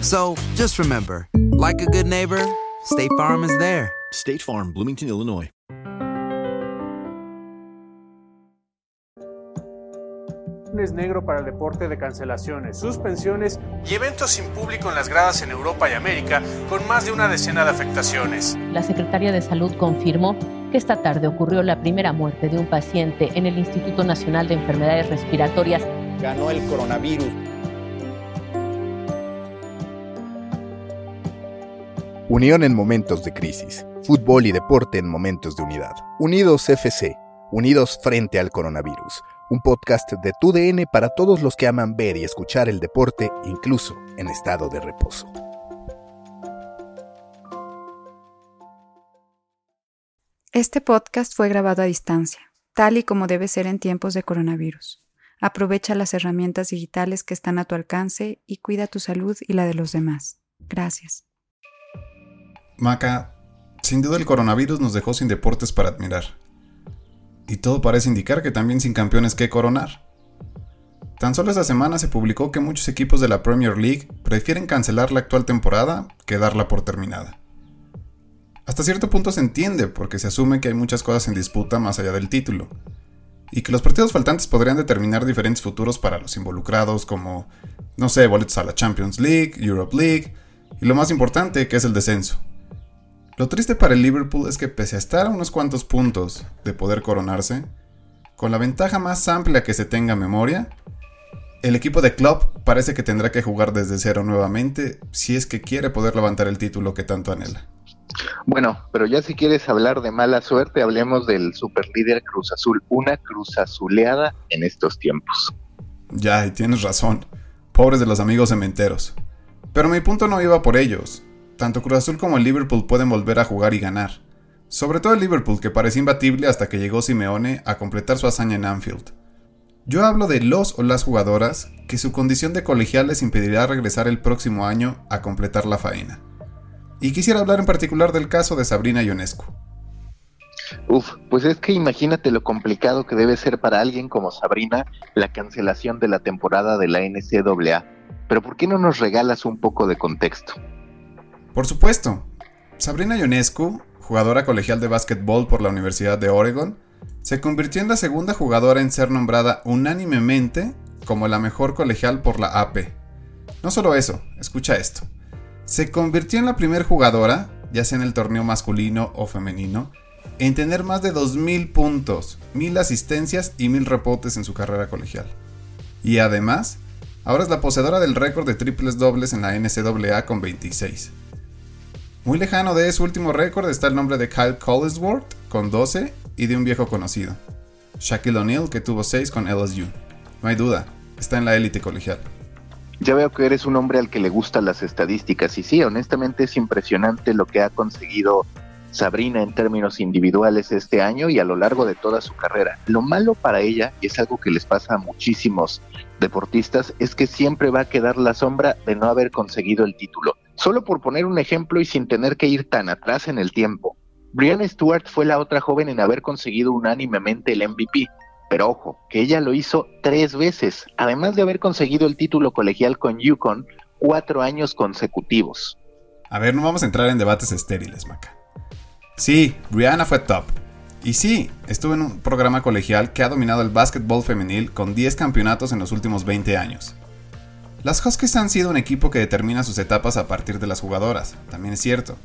So just remember, like a good neighbor, State Farm is there. State Farm, Bloomington, Illinois. Es negro para el deporte de cancelaciones, suspensiones y eventos sin público en las gradas en Europa y América, con más de una decena de afectaciones. La Secretaría de Salud confirmó que esta tarde ocurrió la primera muerte de un paciente en el Instituto Nacional de Enfermedades Respiratorias. Ganó el coronavirus. Unión en momentos de crisis. Fútbol y deporte en momentos de unidad. Unidos FC. Unidos frente al coronavirus. Un podcast de TUDN para todos los que aman ver y escuchar el deporte, incluso en estado de reposo. Este podcast fue grabado a distancia, tal y como debe ser en tiempos de coronavirus. Aprovecha las herramientas digitales que están a tu alcance y cuida tu salud y la de los demás. Gracias. Maca, sin duda el coronavirus nos dejó sin deportes para admirar. Y todo parece indicar que también sin campeones que coronar. Tan solo esta semana se publicó que muchos equipos de la Premier League prefieren cancelar la actual temporada que darla por terminada. Hasta cierto punto se entiende porque se asume que hay muchas cosas en disputa más allá del título, y que los partidos faltantes podrían determinar diferentes futuros para los involucrados como, no sé, boletos a la Champions League, Europe League, y lo más importante que es el descenso. Lo triste para el Liverpool es que pese a estar a unos cuantos puntos de poder coronarse, con la ventaja más amplia que se tenga memoria, el equipo de Klopp parece que tendrá que jugar desde cero nuevamente si es que quiere poder levantar el título que tanto anhela. Bueno, pero ya si quieres hablar de mala suerte, hablemos del superlíder Cruz Azul, una Cruz Azuleada en estos tiempos. Ya, y tienes razón. Pobres de los amigos cementeros. Pero mi punto no iba por ellos tanto Cruz Azul como el Liverpool pueden volver a jugar y ganar. Sobre todo el Liverpool, que parecía imbatible hasta que llegó Simeone a completar su hazaña en Anfield. Yo hablo de los o las jugadoras que su condición de colegial les impedirá regresar el próximo año a completar la faena. Y quisiera hablar en particular del caso de Sabrina Ionescu. Uf, pues es que imagínate lo complicado que debe ser para alguien como Sabrina la cancelación de la temporada de la NCAA. Pero ¿por qué no nos regalas un poco de contexto? Por supuesto, Sabrina Ionescu, jugadora colegial de básquetbol por la Universidad de Oregon, se convirtió en la segunda jugadora en ser nombrada unánimemente como la mejor colegial por la AP. No solo eso, escucha esto. Se convirtió en la primera jugadora, ya sea en el torneo masculino o femenino, en tener más de 2.000 puntos, 1.000 asistencias y 1.000 rebotes en su carrera colegial. Y además, ahora es la poseedora del récord de triples dobles en la NCAA con 26. Muy lejano de su último récord está el nombre de Kyle Collinsworth con 12 y de un viejo conocido, Shaquille O'Neal que tuvo 6 con LSU. No hay duda, está en la élite colegial. Ya veo que eres un hombre al que le gustan las estadísticas y sí, honestamente es impresionante lo que ha conseguido Sabrina en términos individuales este año y a lo largo de toda su carrera. Lo malo para ella, y es algo que les pasa a muchísimos deportistas, es que siempre va a quedar la sombra de no haber conseguido el título. Solo por poner un ejemplo y sin tener que ir tan atrás en el tiempo, Brianna Stewart fue la otra joven en haber conseguido unánimemente el MVP. Pero ojo, que ella lo hizo tres veces, además de haber conseguido el título colegial con Yukon cuatro años consecutivos. A ver, no vamos a entrar en debates estériles, Maca. Sí, Brianna fue top. Y sí, estuvo en un programa colegial que ha dominado el básquetbol femenil con 10 campeonatos en los últimos 20 años. Las Huskies han sido un equipo que determina sus etapas a partir de las jugadoras, también es cierto.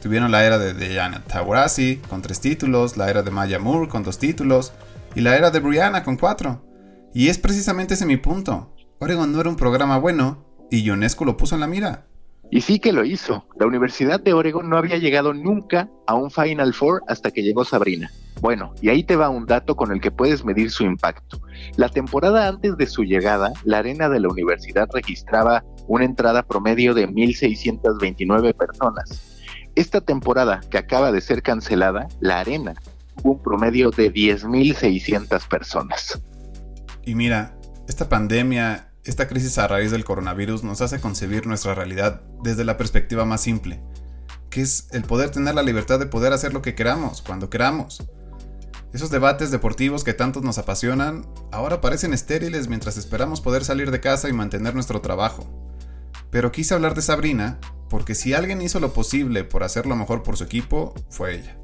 Tuvieron la era de Diana Taurasi con 3 títulos, la era de Maya Moore con 2 títulos y la era de Brianna con 4. Y es precisamente ese mi punto. Oregon no era un programa bueno y Ionescu lo puso en la mira. Y sí que lo hizo. La Universidad de Oregon no había llegado nunca a un Final Four hasta que llegó Sabrina. Bueno, y ahí te va un dato con el que puedes medir su impacto. La temporada antes de su llegada, la arena de la universidad registraba una entrada promedio de 1.629 personas. Esta temporada que acaba de ser cancelada, la arena tuvo un promedio de 10.600 personas. Y mira, esta pandemia esta crisis a raíz del coronavirus nos hace concebir nuestra realidad desde la perspectiva más simple, que es el poder tener la libertad de poder hacer lo que queramos, cuando queramos. Esos debates deportivos que tantos nos apasionan ahora parecen estériles mientras esperamos poder salir de casa y mantener nuestro trabajo. Pero quise hablar de Sabrina porque si alguien hizo lo posible por hacer lo mejor por su equipo, fue ella.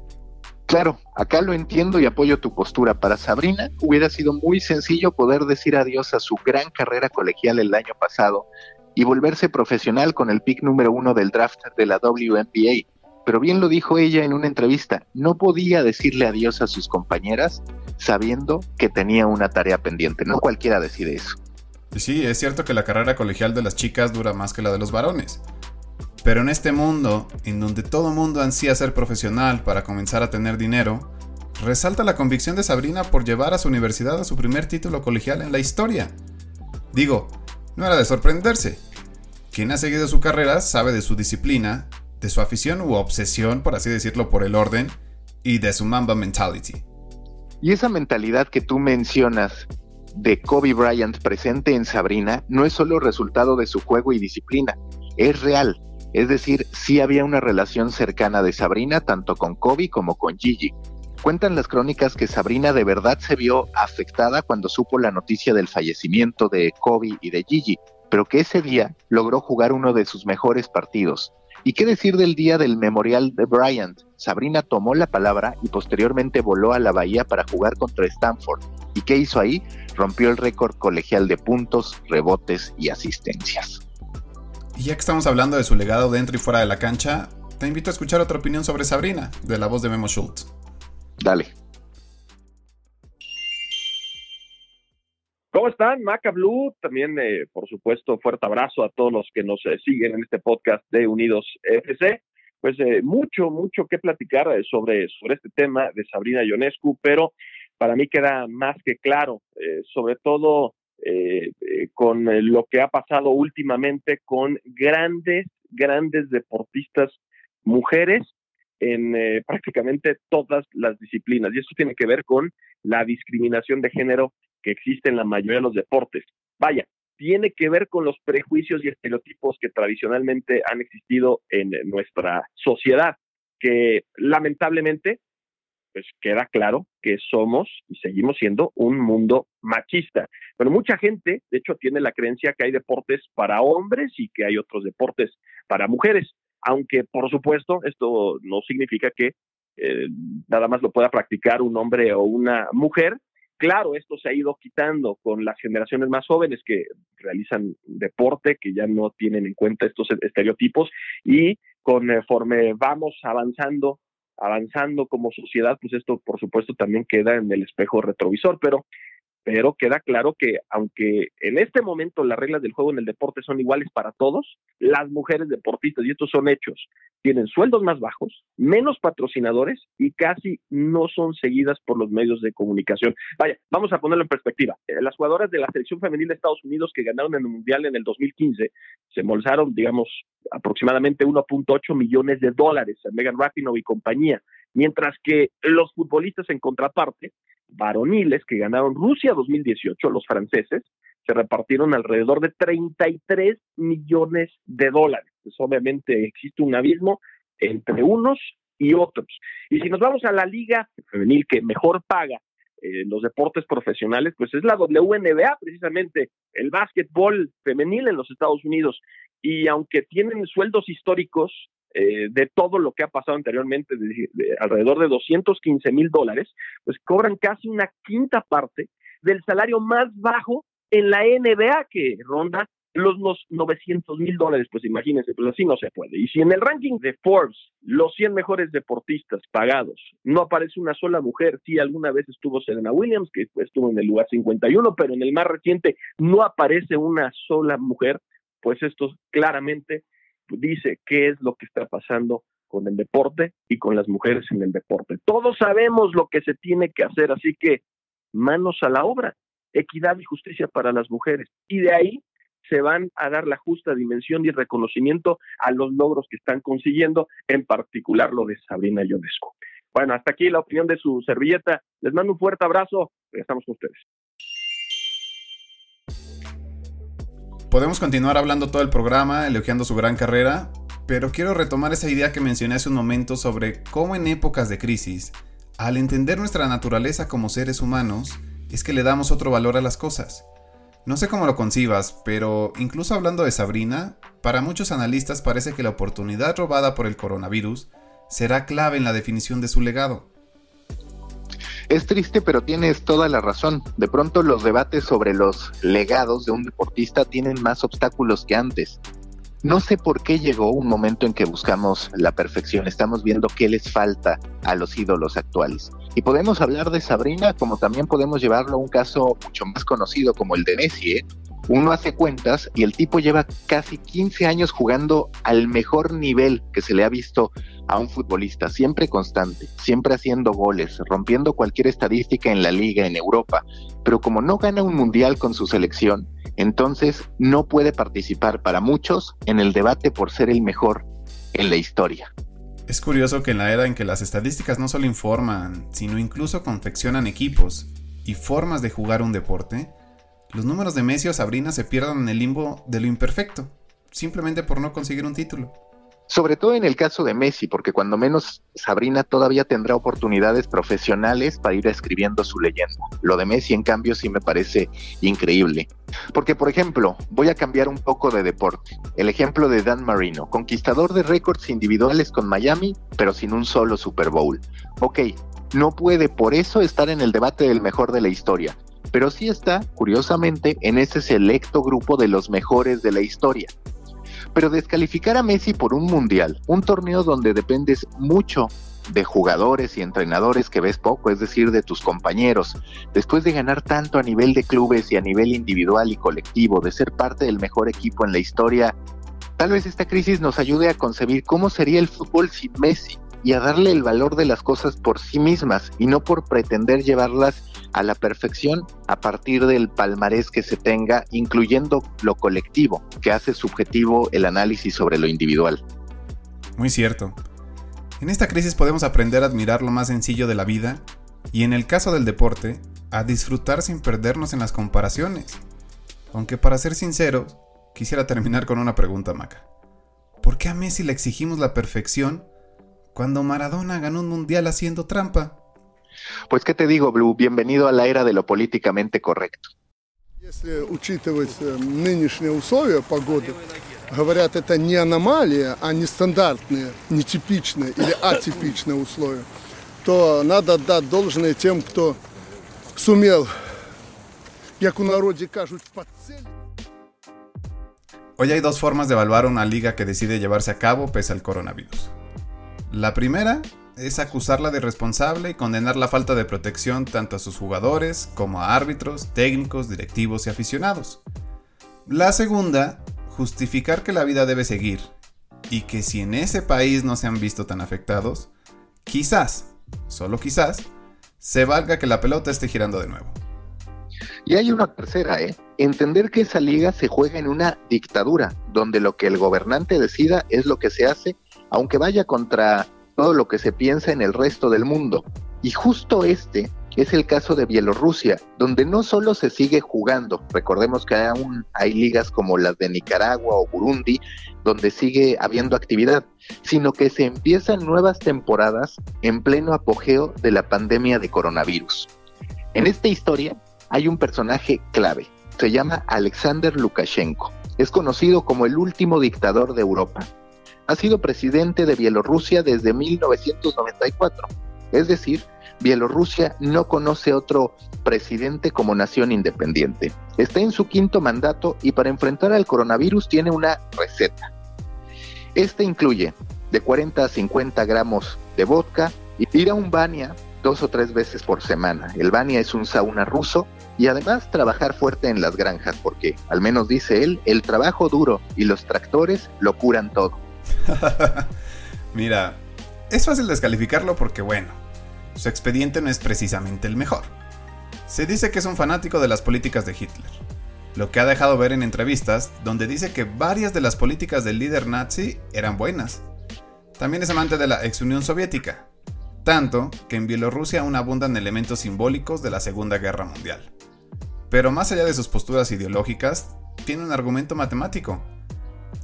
Claro, acá lo entiendo y apoyo tu postura. Para Sabrina hubiera sido muy sencillo poder decir adiós a su gran carrera colegial el año pasado y volverse profesional con el pick número uno del draft de la WNBA. Pero bien lo dijo ella en una entrevista, no podía decirle adiós a sus compañeras sabiendo que tenía una tarea pendiente. No cualquiera decide eso. Sí, es cierto que la carrera colegial de las chicas dura más que la de los varones. Pero en este mundo, en donde todo mundo ansía ser profesional para comenzar a tener dinero, resalta la convicción de Sabrina por llevar a su universidad a su primer título colegial en la historia. Digo, no era de sorprenderse. Quien ha seguido su carrera sabe de su disciplina, de su afición u obsesión, por así decirlo, por el orden, y de su Mamba mentality. Y esa mentalidad que tú mencionas de Kobe Bryant presente en Sabrina no es solo resultado de su juego y disciplina, es real. Es decir, sí había una relación cercana de Sabrina tanto con Kobe como con Gigi. Cuentan las crónicas que Sabrina de verdad se vio afectada cuando supo la noticia del fallecimiento de Kobe y de Gigi, pero que ese día logró jugar uno de sus mejores partidos. ¿Y qué decir del día del memorial de Bryant? Sabrina tomó la palabra y posteriormente voló a la bahía para jugar contra Stanford. ¿Y qué hizo ahí? Rompió el récord colegial de puntos, rebotes y asistencias. Y ya que estamos hablando de su legado dentro y fuera de la cancha, te invito a escuchar otra opinión sobre Sabrina, de la voz de Memo Schultz. Dale. ¿Cómo están? Maca Blue, también eh, por supuesto fuerte abrazo a todos los que nos eh, siguen en este podcast de Unidos FC. Pues eh, mucho, mucho que platicar sobre, sobre este tema de Sabrina Ionescu, pero para mí queda más que claro, sobre todo eh, eh, con eh, lo que ha pasado últimamente con grandes, grandes deportistas mujeres en prácticamente todas las disciplinas. Y esto tiene que ver con la discriminación de género que existe en la mayoría de los deportes. Vaya, tiene que ver con los prejuicios y estereotipos que tradicionalmente han existido en nuestra sociedad, que lamentablemente pues queda claro que somos y seguimos siendo un mundo machista. Pero mucha gente, de hecho, tiene la creencia que hay deportes para hombres y que hay otros deportes para mujeres, aunque por supuesto esto no significa que eh, nada más lo pueda practicar un hombre o una mujer. Claro, esto se ha ido quitando con las generaciones más jóvenes que realizan deporte, que ya no tienen en cuenta estos estereotipos y conforme vamos avanzando avanzando como sociedad, pues esto por supuesto también queda en el espejo retrovisor, pero pero queda claro que aunque en este momento las reglas del juego en el deporte son iguales para todos, las mujeres deportistas, y estos son hechos, tienen sueldos más bajos, menos patrocinadores y casi no son seguidas por los medios de comunicación. Vaya, vamos a ponerlo en perspectiva. Eh, las jugadoras de la selección femenil de Estados Unidos que ganaron en el Mundial en el 2015 se embolsaron, digamos, aproximadamente 1.8 millones de dólares a Megan Rapinoe y compañía, mientras que los futbolistas en contraparte varoniles que ganaron Rusia 2018, los franceses, se repartieron alrededor de 33 millones de dólares. Pues obviamente existe un abismo entre unos y otros. Y si nos vamos a la liga femenil que mejor paga eh, los deportes profesionales, pues es la WNBA, precisamente el básquetbol femenil en los Estados Unidos. Y aunque tienen sueldos históricos eh, de todo lo que ha pasado anteriormente, de, alrededor de 215 mil dólares, pues cobran casi una quinta parte del salario más bajo en la NBA que ronda los, 900 mil dólares, pues imagínense, pues así no se puede. Y si en el ranking de Forbes, los 100 mejores deportistas pagados, no aparece una sola mujer, sí alguna vez estuvo Serena Williams, que estuvo en el lugar 51, pero en el más reciente no aparece una sola mujer, pues esto claramente dice qué es lo que está pasando con el deporte y con las mujeres en el deporte. Todos sabemos lo que se tiene que hacer, así que manos a la obra, equidad y justicia para las mujeres. Y de ahí se van a dar la justa dimensión y reconocimiento a los logros que están consiguiendo, en particular lo de Sabrina Ionesco. Bueno, hasta aquí la opinión de su servilleta. Les mando un fuerte abrazo. Estamos con ustedes. Podemos continuar hablando todo el programa, elogiando su gran carrera, pero quiero retomar esa idea que mencioné hace un momento sobre cómo en épocas de crisis, al entender nuestra naturaleza como seres humanos, es que le damos otro valor a las cosas. No sé cómo lo concibas, pero incluso hablando de Sabrina, para muchos analistas parece que la oportunidad robada por el coronavirus será clave en la definición de su legado. Es triste, pero tienes toda la razón. De pronto los debates sobre los legados de un deportista tienen más obstáculos que antes. No sé por qué llegó un momento en que buscamos la perfección. Estamos viendo qué les falta a los ídolos actuales. Y podemos hablar de Sabrina como también podemos llevarlo a un caso mucho más conocido como el de Messi. ¿eh? Uno hace cuentas y el tipo lleva casi 15 años jugando al mejor nivel que se le ha visto a un futbolista siempre constante, siempre haciendo goles, rompiendo cualquier estadística en la liga en Europa, pero como no gana un mundial con su selección, entonces no puede participar para muchos en el debate por ser el mejor en la historia. Es curioso que en la era en que las estadísticas no solo informan, sino incluso confeccionan equipos y formas de jugar un deporte, los números de Messi o Sabrina se pierdan en el limbo de lo imperfecto, simplemente por no conseguir un título. Sobre todo en el caso de Messi, porque cuando menos Sabrina todavía tendrá oportunidades profesionales para ir escribiendo su leyenda. Lo de Messi, en cambio, sí me parece increíble. Porque, por ejemplo, voy a cambiar un poco de deporte. El ejemplo de Dan Marino, conquistador de récords individuales con Miami, pero sin un solo Super Bowl. Ok, no puede por eso estar en el debate del mejor de la historia, pero sí está, curiosamente, en ese selecto grupo de los mejores de la historia. Pero descalificar a Messi por un mundial, un torneo donde dependes mucho de jugadores y entrenadores que ves poco, es decir, de tus compañeros, después de ganar tanto a nivel de clubes y a nivel individual y colectivo, de ser parte del mejor equipo en la historia, tal vez esta crisis nos ayude a concebir cómo sería el fútbol sin Messi y a darle el valor de las cosas por sí mismas y no por pretender llevarlas a la perfección a partir del palmarés que se tenga, incluyendo lo colectivo, que hace subjetivo el análisis sobre lo individual. Muy cierto. En esta crisis podemos aprender a admirar lo más sencillo de la vida y en el caso del deporte, a disfrutar sin perdernos en las comparaciones. Aunque para ser sinceros, quisiera terminar con una pregunta, Maca. ¿Por qué a Messi le exigimos la perfección cuando Maradona ganó un mundial haciendo trampa? Pues qué te digo, Blue, bienvenido a la era de lo políticamente correcto. Если учитывать э, нынешние условия погоды, говорят, это не аномалия, а нестандартные, нетипичные или атипичные условия, то надо отдать должное тем, кто сумел, як у народе кажут, подцелить. Hoy hay dos formas de evaluar una liga que decide llevarse a cabo pese al coronavirus. La primera es acusarla de responsable y condenar la falta de protección tanto a sus jugadores como a árbitros, técnicos, directivos y aficionados. La segunda, justificar que la vida debe seguir y que si en ese país no se han visto tan afectados, quizás, solo quizás, se valga que la pelota esté girando de nuevo. Y hay una tercera, ¿eh? Entender que esa liga se juega en una dictadura, donde lo que el gobernante decida es lo que se hace, aunque vaya contra todo lo que se piensa en el resto del mundo. Y justo este es el caso de Bielorrusia, donde no solo se sigue jugando, recordemos que aún hay ligas como las de Nicaragua o Burundi, donde sigue habiendo actividad, sino que se empiezan nuevas temporadas en pleno apogeo de la pandemia de coronavirus. En esta historia hay un personaje clave, se llama Alexander Lukashenko, es conocido como el último dictador de Europa. Ha sido presidente de Bielorrusia desde 1994, es decir, Bielorrusia no conoce otro presidente como nación independiente. Está en su quinto mandato y para enfrentar al coronavirus tiene una receta. Este incluye de 40 a 50 gramos de vodka y ir a un bania dos o tres veces por semana. El bania es un sauna ruso y además trabajar fuerte en las granjas porque, al menos dice él, el trabajo duro y los tractores lo curan todo. Mira, es fácil descalificarlo porque bueno, su expediente no es precisamente el mejor. Se dice que es un fanático de las políticas de Hitler, lo que ha dejado ver en entrevistas donde dice que varias de las políticas del líder nazi eran buenas. También es amante de la ex Unión Soviética, tanto que en Bielorrusia aún abundan elementos simbólicos de la Segunda Guerra Mundial. Pero más allá de sus posturas ideológicas, tiene un argumento matemático.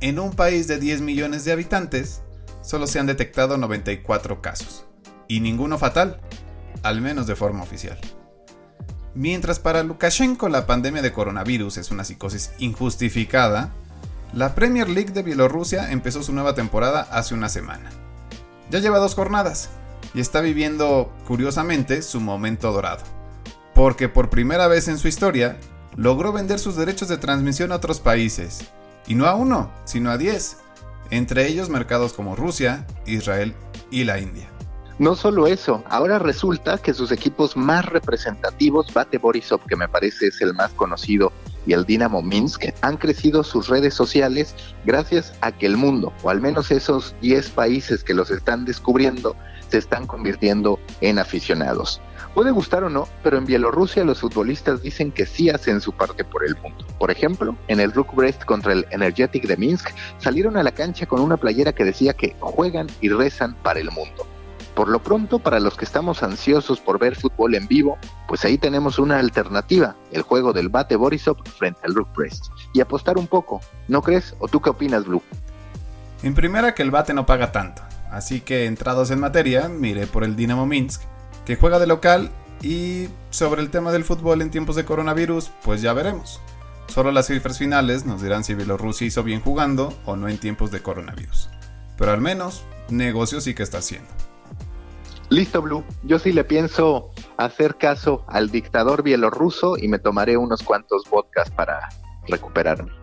En un país de 10 millones de habitantes, solo se han detectado 94 casos y ninguno fatal, al menos de forma oficial. Mientras para Lukashenko la pandemia de coronavirus es una psicosis injustificada, la Premier League de Bielorrusia empezó su nueva temporada hace una semana. Ya lleva dos jornadas y está viviendo, curiosamente, su momento dorado. Porque por primera vez en su historia, logró vender sus derechos de transmisión a otros países. Y no a uno, sino a diez. Entre ellos mercados como Rusia, Israel y la India. No solo eso, ahora resulta que sus equipos más representativos, Bate Borisov, que me parece es el más conocido, y el Dinamo Minsk, han crecido sus redes sociales gracias a que el mundo, o al menos esos 10 países que los están descubriendo, se están convirtiendo en aficionados. Puede gustar o no, pero en Bielorrusia los futbolistas dicen que sí hacen su parte por el mundo. Por ejemplo, en el Rook Brest contra el Energetic de Minsk, salieron a la cancha con una playera que decía que juegan y rezan para el mundo. Por lo pronto, para los que estamos ansiosos por ver fútbol en vivo, pues ahí tenemos una alternativa, el juego del bate Borisov frente al Rook Press. Y apostar un poco, ¿no crees? ¿O tú qué opinas, Blue? En primera que el bate no paga tanto, así que entrados en materia, miré por el Dinamo Minsk, que juega de local y sobre el tema del fútbol en tiempos de coronavirus, pues ya veremos. Solo las cifras finales nos dirán si Bielorrusia hizo bien jugando o no en tiempos de coronavirus. Pero al menos, negocio sí que está haciendo. Listo, Blue. Yo sí le pienso hacer caso al dictador bielorruso y me tomaré unos cuantos vodkas para recuperarme.